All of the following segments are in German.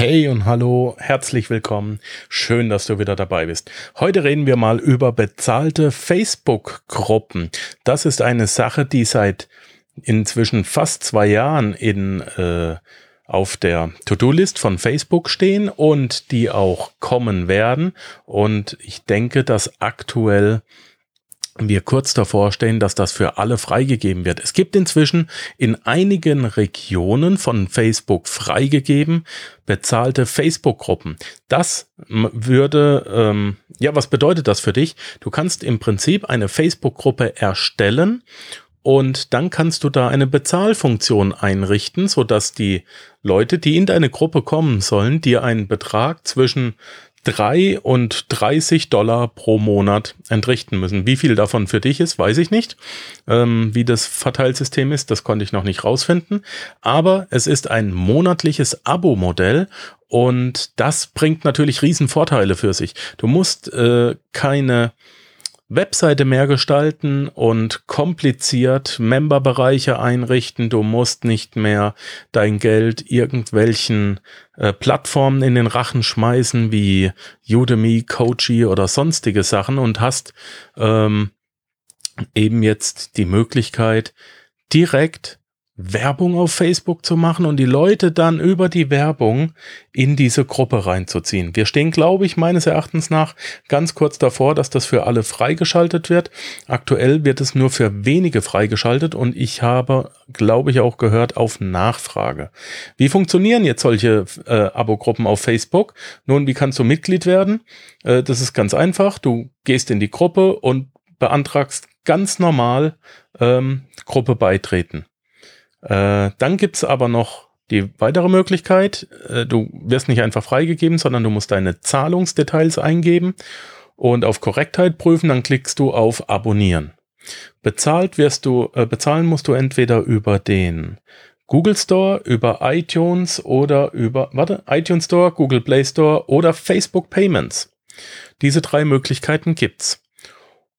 Hey und hallo, herzlich willkommen. Schön, dass du wieder dabei bist. Heute reden wir mal über bezahlte Facebook-Gruppen. Das ist eine Sache, die seit inzwischen fast zwei Jahren in äh, auf der To-Do-List von Facebook stehen und die auch kommen werden. Und ich denke, dass aktuell wir kurz davor stehen, dass das für alle freigegeben wird. Es gibt inzwischen in einigen Regionen von Facebook freigegeben bezahlte Facebook-Gruppen. Das würde, ähm, ja, was bedeutet das für dich? Du kannst im Prinzip eine Facebook-Gruppe erstellen und dann kannst du da eine Bezahlfunktion einrichten, so dass die Leute, die in deine Gruppe kommen sollen, dir einen Betrag zwischen drei und 30 Dollar pro Monat entrichten müssen. Wie viel davon für dich ist, weiß ich nicht. Ähm, wie das Verteilsystem ist, das konnte ich noch nicht rausfinden. Aber es ist ein monatliches Abo-Modell und das bringt natürlich riesen Vorteile für sich. Du musst äh, keine Webseite mehr gestalten und kompliziert Memberbereiche einrichten. Du musst nicht mehr dein Geld irgendwelchen äh, Plattformen in den Rachen schmeißen wie Udemy, Coachy oder sonstige Sachen und hast ähm, eben jetzt die Möglichkeit, direkt Werbung auf Facebook zu machen und die Leute dann über die Werbung in diese Gruppe reinzuziehen. Wir stehen, glaube ich, meines Erachtens nach ganz kurz davor, dass das für alle freigeschaltet wird. Aktuell wird es nur für wenige freigeschaltet und ich habe, glaube ich, auch gehört auf Nachfrage. Wie funktionieren jetzt solche äh, Abo-Gruppen auf Facebook? Nun, wie kannst du Mitglied werden? Äh, das ist ganz einfach. Du gehst in die Gruppe und beantragst ganz normal ähm, Gruppe beitreten. Äh, dann gibt's aber noch die weitere Möglichkeit, äh, du wirst nicht einfach freigegeben, sondern du musst deine Zahlungsdetails eingeben und auf Korrektheit prüfen, dann klickst du auf Abonnieren. Bezahlt wirst du, äh, bezahlen musst du entweder über den Google Store, über iTunes oder über, warte, iTunes Store, Google Play Store oder Facebook Payments. Diese drei Möglichkeiten gibt's.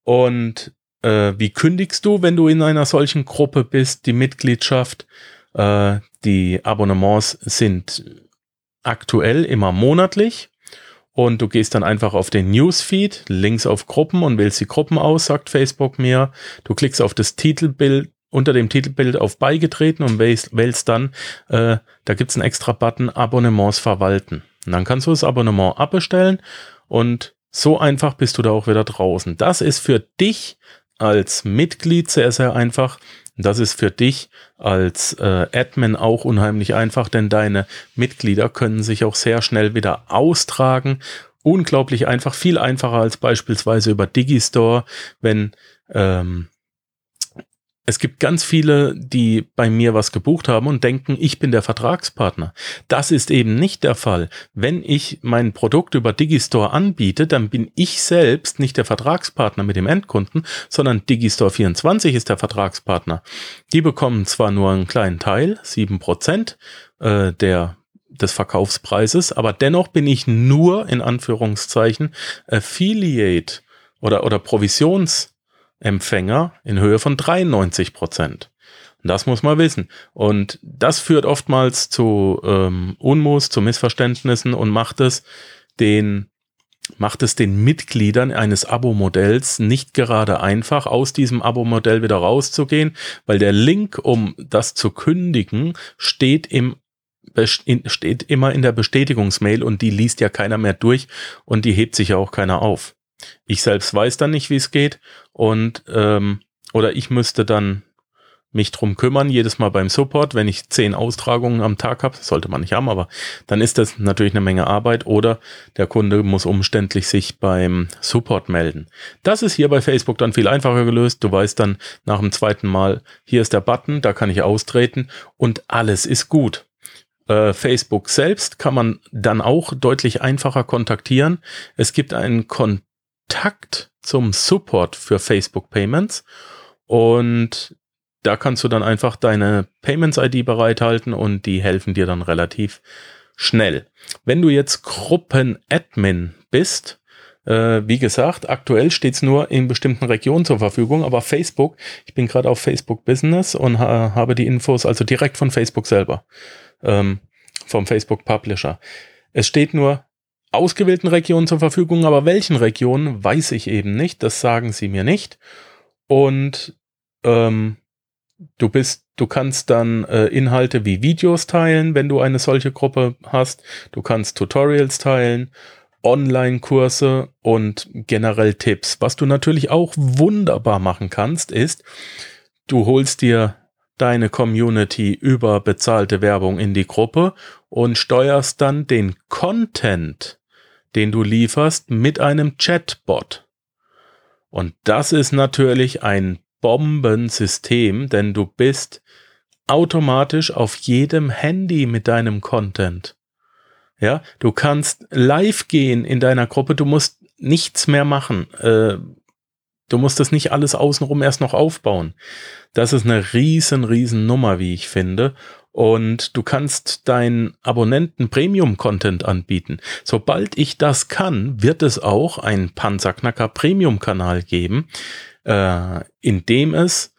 Und äh, wie kündigst du, wenn du in einer solchen Gruppe bist, die Mitgliedschaft? Äh, die Abonnements sind aktuell immer monatlich und du gehst dann einfach auf den Newsfeed, links auf Gruppen und wählst die Gruppen aus, sagt Facebook mir. Du klickst auf das Titelbild, unter dem Titelbild auf beigetreten und wählst, wählst dann, äh, da gibt's einen extra Button Abonnements verwalten. Und dann kannst du das Abonnement abbestellen und so einfach bist du da auch wieder draußen. Das ist für dich als Mitglied sehr, sehr einfach. Das ist für dich als äh, Admin auch unheimlich einfach, denn deine Mitglieder können sich auch sehr schnell wieder austragen. Unglaublich einfach, viel einfacher als beispielsweise über Digistore, wenn ähm, es gibt ganz viele, die bei mir was gebucht haben und denken, ich bin der Vertragspartner. Das ist eben nicht der Fall. Wenn ich mein Produkt über Digistore anbiete, dann bin ich selbst nicht der Vertragspartner mit dem Endkunden, sondern Digistore 24 ist der Vertragspartner. Die bekommen zwar nur einen kleinen Teil, sieben Prozent äh, der des Verkaufspreises, aber dennoch bin ich nur in Anführungszeichen Affiliate oder, oder Provisions Empfänger in Höhe von 93 Prozent. Das muss man wissen. Und das führt oftmals zu ähm, Unmus, zu Missverständnissen und macht es den macht es den Mitgliedern eines Abo-Modells nicht gerade einfach, aus diesem Abo-Modell wieder rauszugehen, weil der Link, um das zu kündigen, steht im steht immer in der Bestätigungsmail und die liest ja keiner mehr durch und die hebt sich ja auch keiner auf. Ich selbst weiß dann nicht, wie es geht und ähm, oder ich müsste dann mich drum kümmern, jedes Mal beim Support, wenn ich zehn Austragungen am Tag habe, sollte man nicht haben, aber dann ist das natürlich eine Menge Arbeit oder der Kunde muss umständlich sich beim Support melden. Das ist hier bei Facebook dann viel einfacher gelöst. Du weißt dann nach dem zweiten Mal, hier ist der Button, da kann ich austreten und alles ist gut. Äh, Facebook selbst kann man dann auch deutlich einfacher kontaktieren. Es gibt einen Kontakt Kontakt zum Support für Facebook Payments und da kannst du dann einfach deine Payments ID bereithalten und die helfen dir dann relativ schnell. Wenn du jetzt Gruppen-Admin bist, äh, wie gesagt, aktuell steht es nur in bestimmten Regionen zur Verfügung, aber Facebook, ich bin gerade auf Facebook Business und ha habe die Infos also direkt von Facebook selber, ähm, vom Facebook Publisher. Es steht nur ausgewählten Regionen zur Verfügung, aber welchen Regionen weiß ich eben nicht. Das sagen sie mir nicht. Und ähm, du bist, du kannst dann äh, Inhalte wie Videos teilen, wenn du eine solche Gruppe hast. Du kannst Tutorials teilen, Online-Kurse und generell Tipps. Was du natürlich auch wunderbar machen kannst, ist, du holst dir deine Community über bezahlte Werbung in die Gruppe und steuerst dann den Content, den du lieferst, mit einem Chatbot. Und das ist natürlich ein Bombensystem, denn du bist automatisch auf jedem Handy mit deinem Content. Ja, du kannst live gehen in deiner Gruppe, du musst nichts mehr machen. Äh, du musst das nicht alles außenrum erst noch aufbauen. Das ist eine riesen, riesen Nummer, wie ich finde. Und du kannst deinen Abonnenten Premium-Content anbieten. Sobald ich das kann, wird es auch einen Panzerknacker Premium-Kanal geben, äh, in dem es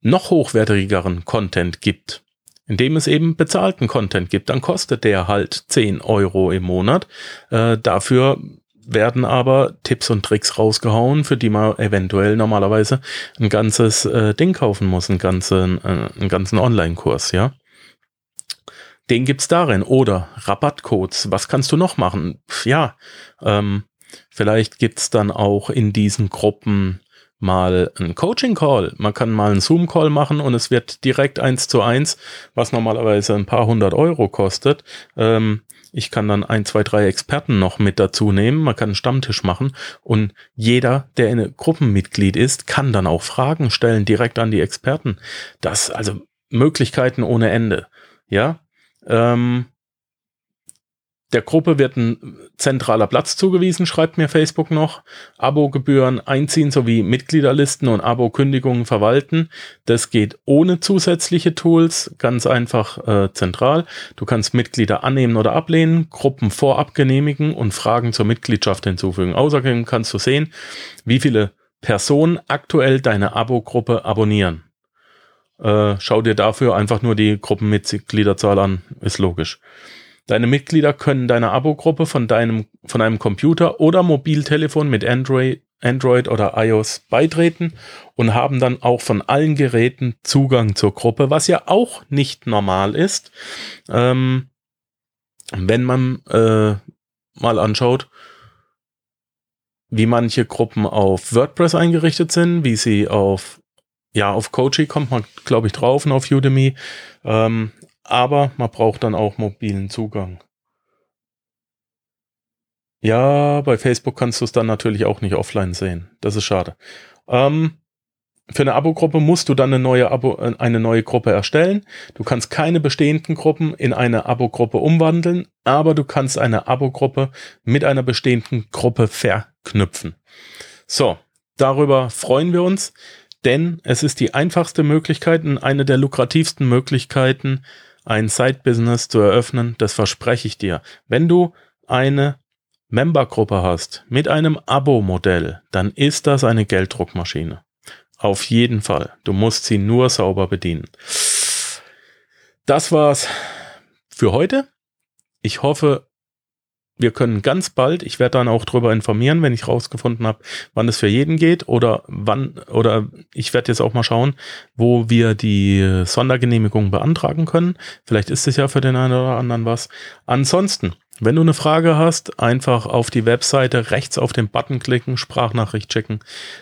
noch hochwertigeren Content gibt. In dem es eben bezahlten Content gibt, dann kostet der halt 10 Euro im Monat. Äh, dafür werden aber Tipps und Tricks rausgehauen, für die man eventuell normalerweise ein ganzes äh, Ding kaufen muss, einen ganzen, äh, einen ganzen Online-Kurs, ja. Den gibt's darin. Oder Rabattcodes. Was kannst du noch machen? Ja, ähm, vielleicht gibt's dann auch in diesen Gruppen mal einen Coaching-Call. Man kann mal einen Zoom-Call machen und es wird direkt eins zu eins, was normalerweise ein paar hundert Euro kostet. Ähm, ich kann dann ein, zwei, drei Experten noch mit dazu nehmen. Man kann einen Stammtisch machen und jeder, der in Gruppenmitglied ist, kann dann auch Fragen stellen direkt an die Experten. Das, also Möglichkeiten ohne Ende. Ja, ähm, der Gruppe wird ein zentraler Platz zugewiesen, schreibt mir Facebook noch. Abo-Gebühren einziehen sowie Mitgliederlisten und Abo-Kündigungen verwalten. Das geht ohne zusätzliche Tools, ganz einfach äh, zentral. Du kannst Mitglieder annehmen oder ablehnen, Gruppen vorab genehmigen und Fragen zur Mitgliedschaft hinzufügen. Außerdem kannst du sehen, wie viele Personen aktuell deine Abo-Gruppe abonnieren. Äh, schau dir dafür einfach nur die Gruppenmitgliederzahl an, ist logisch. Deine Mitglieder können deiner Abo-Gruppe von deinem, von einem Computer oder Mobiltelefon mit Android, Android oder iOS beitreten und haben dann auch von allen Geräten Zugang zur Gruppe, was ja auch nicht normal ist. Ähm, wenn man äh, mal anschaut, wie manche Gruppen auf WordPress eingerichtet sind, wie sie auf ja, auf Coachy kommt man, glaube ich, drauf und auf Udemy. Ähm, aber man braucht dann auch mobilen Zugang. Ja, bei Facebook kannst du es dann natürlich auch nicht offline sehen. Das ist schade. Ähm, für eine Abo-Gruppe musst du dann eine neue, Abo, äh, eine neue Gruppe erstellen. Du kannst keine bestehenden Gruppen in eine Abo-Gruppe umwandeln, aber du kannst eine Abo-Gruppe mit einer bestehenden Gruppe verknüpfen. So, darüber freuen wir uns, denn es ist die einfachste Möglichkeit und eine der lukrativsten Möglichkeiten, ein Side-Business zu eröffnen, das verspreche ich dir. Wenn du eine Membergruppe hast mit einem Abo-Modell, dann ist das eine Gelddruckmaschine. Auf jeden Fall. Du musst sie nur sauber bedienen. Das war's für heute. Ich hoffe, wir können ganz bald, ich werde dann auch darüber informieren, wenn ich rausgefunden habe, wann es für jeden geht oder wann, oder ich werde jetzt auch mal schauen, wo wir die Sondergenehmigung beantragen können. Vielleicht ist es ja für den einen oder anderen was. Ansonsten, wenn du eine Frage hast, einfach auf die Webseite rechts auf den Button klicken, Sprachnachricht checken,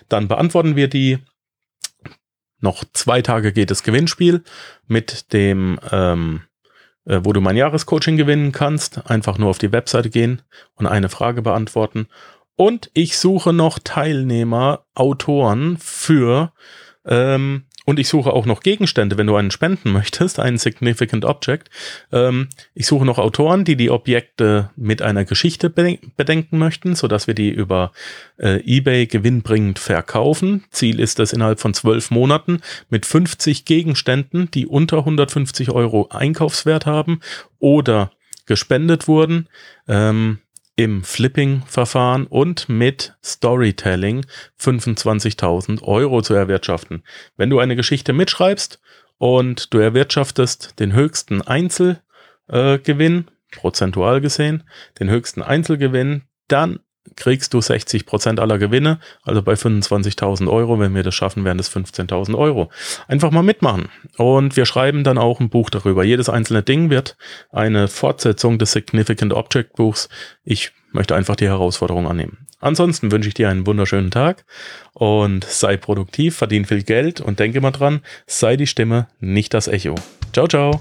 dann beantworten wir die. Noch zwei Tage geht das Gewinnspiel mit dem ähm, äh, wo du mein Jahrescoaching gewinnen kannst. Einfach nur auf die Webseite gehen und eine Frage beantworten. Und ich suche noch Teilnehmer, Autoren für ähm, und ich suche auch noch Gegenstände, wenn du einen spenden möchtest, einen Significant Object. Ähm, ich suche noch Autoren, die die Objekte mit einer Geschichte bedenken möchten, so dass wir die über äh, eBay gewinnbringend verkaufen. Ziel ist es innerhalb von zwölf Monaten mit 50 Gegenständen, die unter 150 Euro Einkaufswert haben oder gespendet wurden. Ähm, im Flipping-Verfahren und mit Storytelling 25.000 Euro zu erwirtschaften. Wenn du eine Geschichte mitschreibst und du erwirtschaftest den höchsten Einzelgewinn, äh, prozentual gesehen, den höchsten Einzelgewinn, dann kriegst du 60 Prozent aller Gewinne, also bei 25.000 Euro, wenn wir das schaffen, wären das 15.000 Euro. Einfach mal mitmachen. Und wir schreiben dann auch ein Buch darüber. Jedes einzelne Ding wird eine Fortsetzung des Significant Object Buchs. Ich möchte einfach die Herausforderung annehmen. Ansonsten wünsche ich dir einen wunderschönen Tag und sei produktiv, verdien viel Geld und denke mal dran, sei die Stimme, nicht das Echo. Ciao, ciao.